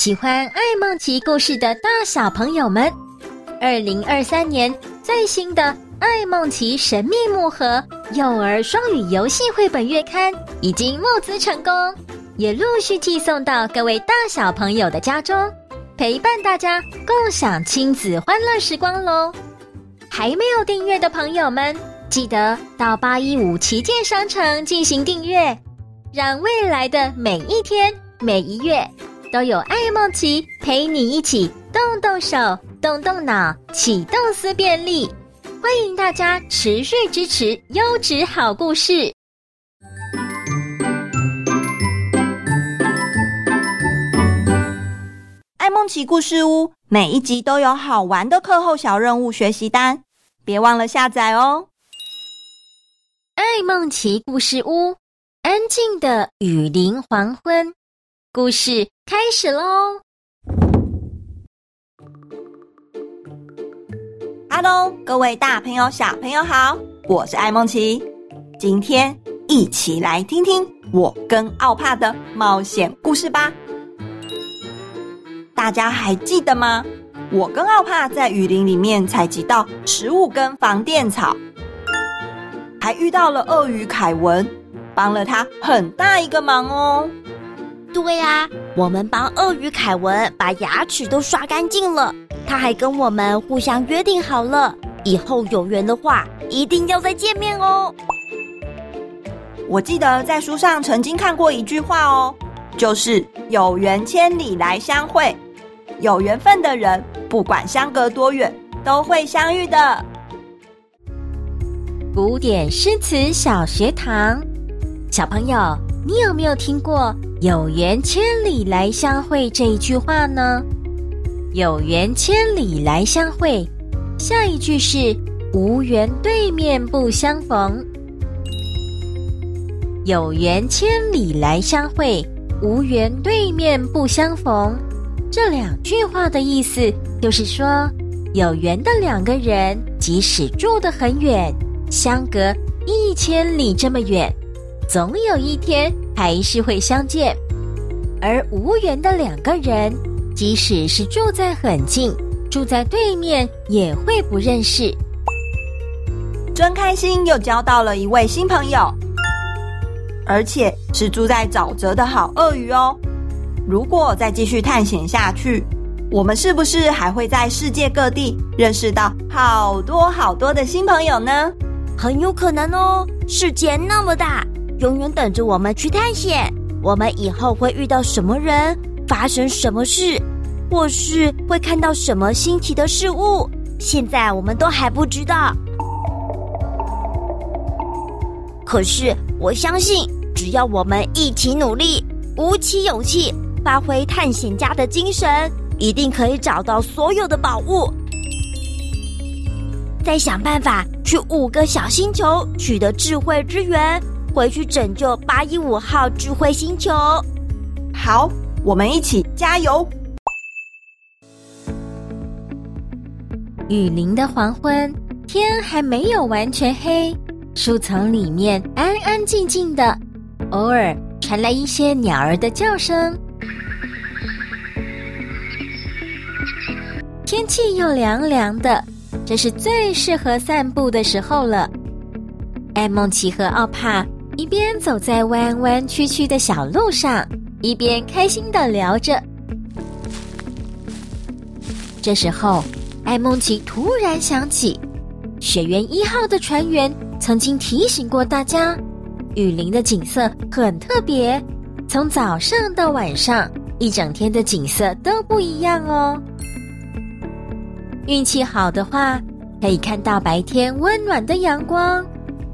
喜欢爱梦奇故事的大小朋友们，二零二三年最新的《爱梦奇神秘木盒》幼儿双语游戏绘本月刊已经募资成功，也陆续寄送到各位大小朋友的家中，陪伴大家共享亲子欢乐时光喽！还没有订阅的朋友们，记得到八一五旗舰商城进行订阅，让未来的每一天、每一月。都有爱梦琪陪你一起动动手、动动脑，启动思辨力。欢迎大家持续支持优质好故事。爱梦奇故事屋每一集都有好玩的课后小任务学习单，别忘了下载哦。爱梦奇故事屋，安静的雨林黄昏。故事开始喽！Hello，各位大朋友、小朋友好，我是艾梦琪。今天一起来听听我跟奥帕的冒险故事吧。大家还记得吗？我跟奥帕在雨林里面采集到十五根防电草，还遇到了鳄鱼凯文，帮了他很大一个忙哦。对呀、啊，我们帮鳄鱼凯文把牙齿都刷干净了。他还跟我们互相约定好了，以后有缘的话，一定要再见面哦。我记得在书上曾经看过一句话哦，就是“有缘千里来相会”，有缘分的人，不管相隔多远，都会相遇的。古典诗词小学堂，小朋友，你有没有听过？有缘千里来相会这一句话呢？有缘千里来相会，下一句是无缘对面不相逢。有缘千里来相会，无缘对面不相逢。这两句话的意思就是说，有缘的两个人，即使住得很远，相隔一千里这么远，总有一天。还是会相见，而无缘的两个人，即使是住在很近，住在对面，也会不认识。真开心，又交到了一位新朋友，而且是住在沼泽的好鳄鱼哦。如果再继续探险下去，我们是不是还会在世界各地认识到好多好多的新朋友呢？很有可能哦，世界那么大。永远等着我们去探险。我们以后会遇到什么人，发生什么事，或是会看到什么新奇的事物，现在我们都还不知道。可是我相信，只要我们一起努力，鼓起勇气，发挥探险家的精神，一定可以找到所有的宝物。再想办法去五个小星球取得智慧之源。回去拯救八一五号智慧星球。好，我们一起加油！雨林的黄昏，天还没有完全黑，树丛里面安安静静的，偶尔传来一些鸟儿的叫声。天气又凉凉的，这是最适合散步的时候了。艾梦琪和奥帕。一边走在弯弯曲曲的小路上，一边开心的聊着。这时候，艾梦琪突然想起，雪原一号的船员曾经提醒过大家，雨林的景色很特别，从早上到晚上，一整天的景色都不一样哦。运气好的话，可以看到白天温暖的阳光。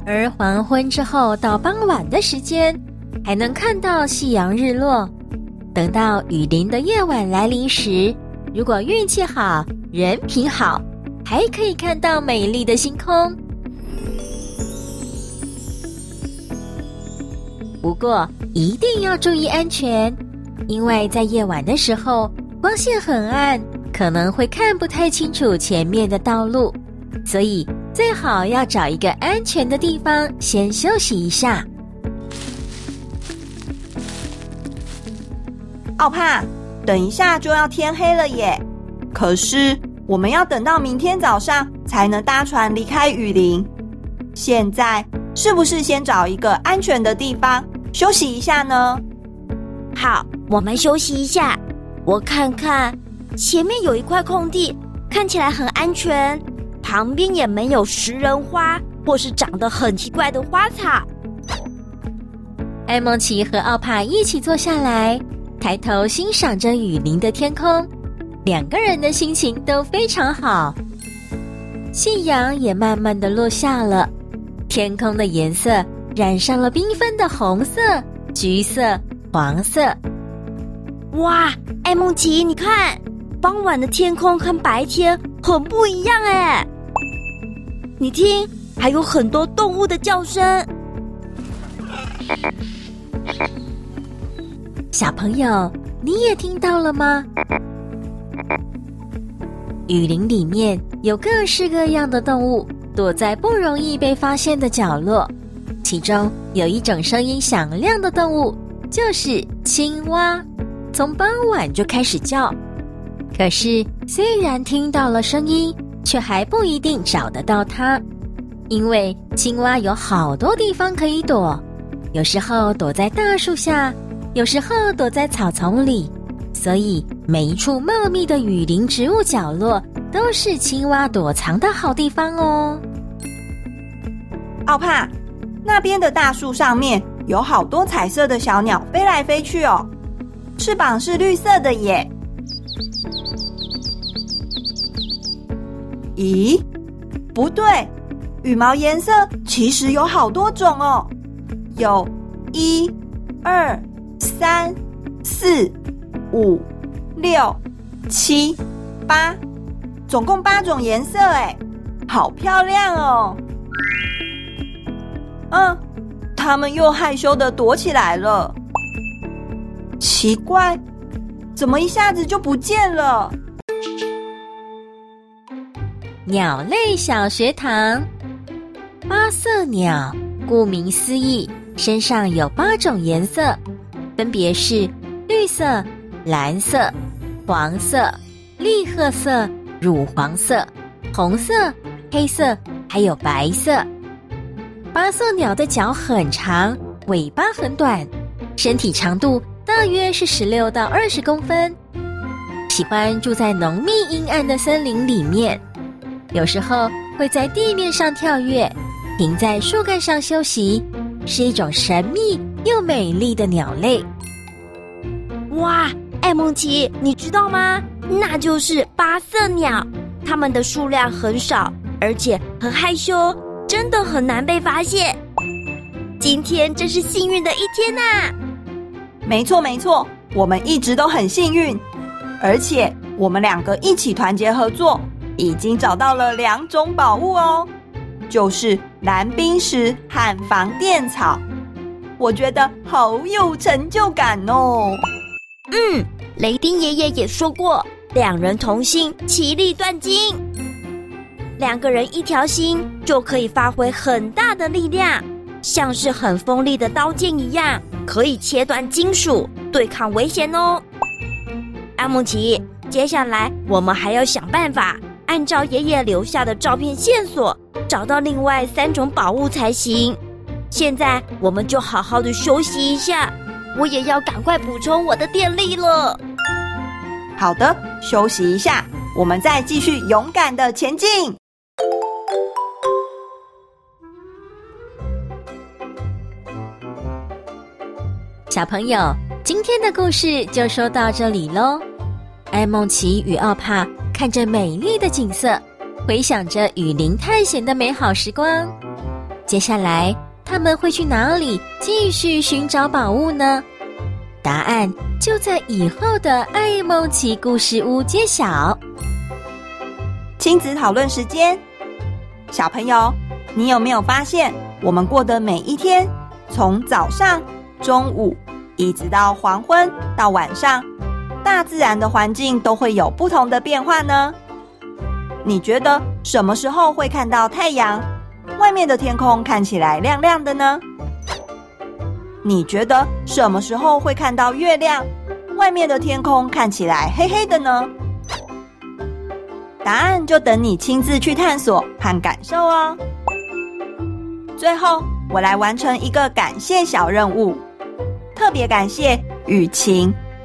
而黄昏之后到傍晚的时间，还能看到夕阳日落。等到雨林的夜晚来临时，如果运气好、人品好，还可以看到美丽的星空。不过一定要注意安全，因为在夜晚的时候，光线很暗，可能会看不太清楚前面的道路，所以。最好要找一个安全的地方先休息一下。奥帕，等一下就要天黑了耶。可是我们要等到明天早上才能搭船离开雨林。现在是不是先找一个安全的地方休息一下呢？好，我们休息一下。我看看，前面有一块空地，看起来很安全，旁边也没有食人花或是长得很奇怪的花草。艾梦奇和奥帕一起坐下来，抬头欣赏着雨林的天空，两个人的心情都非常好。夕阳也慢慢的落下了，天空的颜色染上了缤纷的红色、橘色。黄色，哇！艾梦奇，你看，傍晚的天空和白天很不一样哎。你听，还有很多动物的叫声。小朋友，你也听到了吗？雨林里面有各式各样的动物，躲在不容易被发现的角落。其中有一种声音响亮的动物。就是青蛙，从傍晚就开始叫。可是虽然听到了声音，却还不一定找得到它，因为青蛙有好多地方可以躲，有时候躲在大树下，有时候躲在草丛里，所以每一处茂密的雨林植物角落都是青蛙躲藏的好地方哦。奥帕，那边的大树上面。有好多彩色的小鸟飞来飞去哦，翅膀是绿色的耶。咦，不对，羽毛颜色其实有好多种哦，有一、二、三、四、五、六、七、八，总共八种颜色哎，好漂亮哦。嗯。他们又害羞的躲起来了。奇怪，怎么一下子就不见了？鸟类小学堂，八色鸟，顾名思义，身上有八种颜色，分别是绿色、蓝色、黄色、栗褐色、乳黄色、红色、黑色，还有白色。八色鸟的脚很长，尾巴很短，身体长度大约是十六到二十公分。喜欢住在浓密阴暗的森林里面，有时候会在地面上跳跃，停在树干上休息，是一种神秘又美丽的鸟类。哇，艾梦琪，你知道吗？那就是八色鸟，它们的数量很少，而且很害羞。真的很难被发现。今天真是幸运的一天呐！没错没错，我们一直都很幸运，而且我们两个一起团结合作，已经找到了两种宝物哦，就是蓝冰石和防电草。我觉得好有成就感哦。嗯，雷丁爷爷也说过，两人同心，其利断金。两个人一条心，就可以发挥很大的力量，像是很锋利的刀剑一样，可以切断金属，对抗危险哦。爱孟奇，接下来我们还要想办法，按照爷爷留下的照片线索，找到另外三种宝物才行。现在我们就好好的休息一下，我也要赶快补充我的电力了。好的，休息一下，我们再继续勇敢的前进。小朋友，今天的故事就说到这里喽。艾梦琪与奥帕看着美丽的景色，回想着雨林探险的美好时光。接下来他们会去哪里继续寻找宝物呢？答案就在以后的爱梦奇故事屋揭晓。亲子讨论时间，小朋友，你有没有发现，我们过的每一天，从早上、中午，一直到黄昏到晚上，大自然的环境都会有不同的变化呢？你觉得什么时候会看到太阳？外面的天空看起来亮亮的呢？你觉得什么时候会看到月亮？外面的天空看起来黑黑的呢？答案就等你亲自去探索和感受哦。最后，我来完成一个感谢小任务，特别感谢雨晴